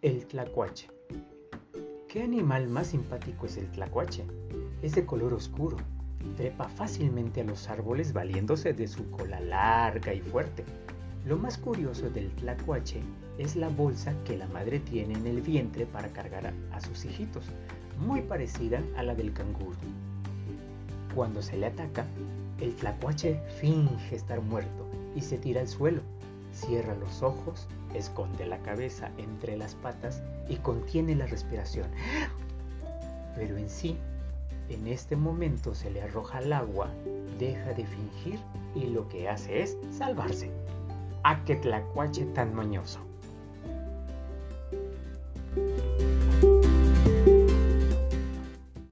Tlacuache. ¿Qué animal más simpático es el tlacuache? Es de color oscuro. Trepa fácilmente a los árboles valiéndose de su cola larga y fuerte. Lo más curioso del tlacuache es la bolsa que la madre tiene en el vientre para cargar a, sus hijitos, muy parecida a la del canguro. Cuando se le ataca, el tlacuache finge estar muerto y se tira al suelo, cierra los ojos, esconde la cabeza entre las patas y contiene la respiración. Pero en sí, en este momento se le arroja al agua, deja de fingir y lo que hace es salvarse. ¡A que tlacuache tan mañoso!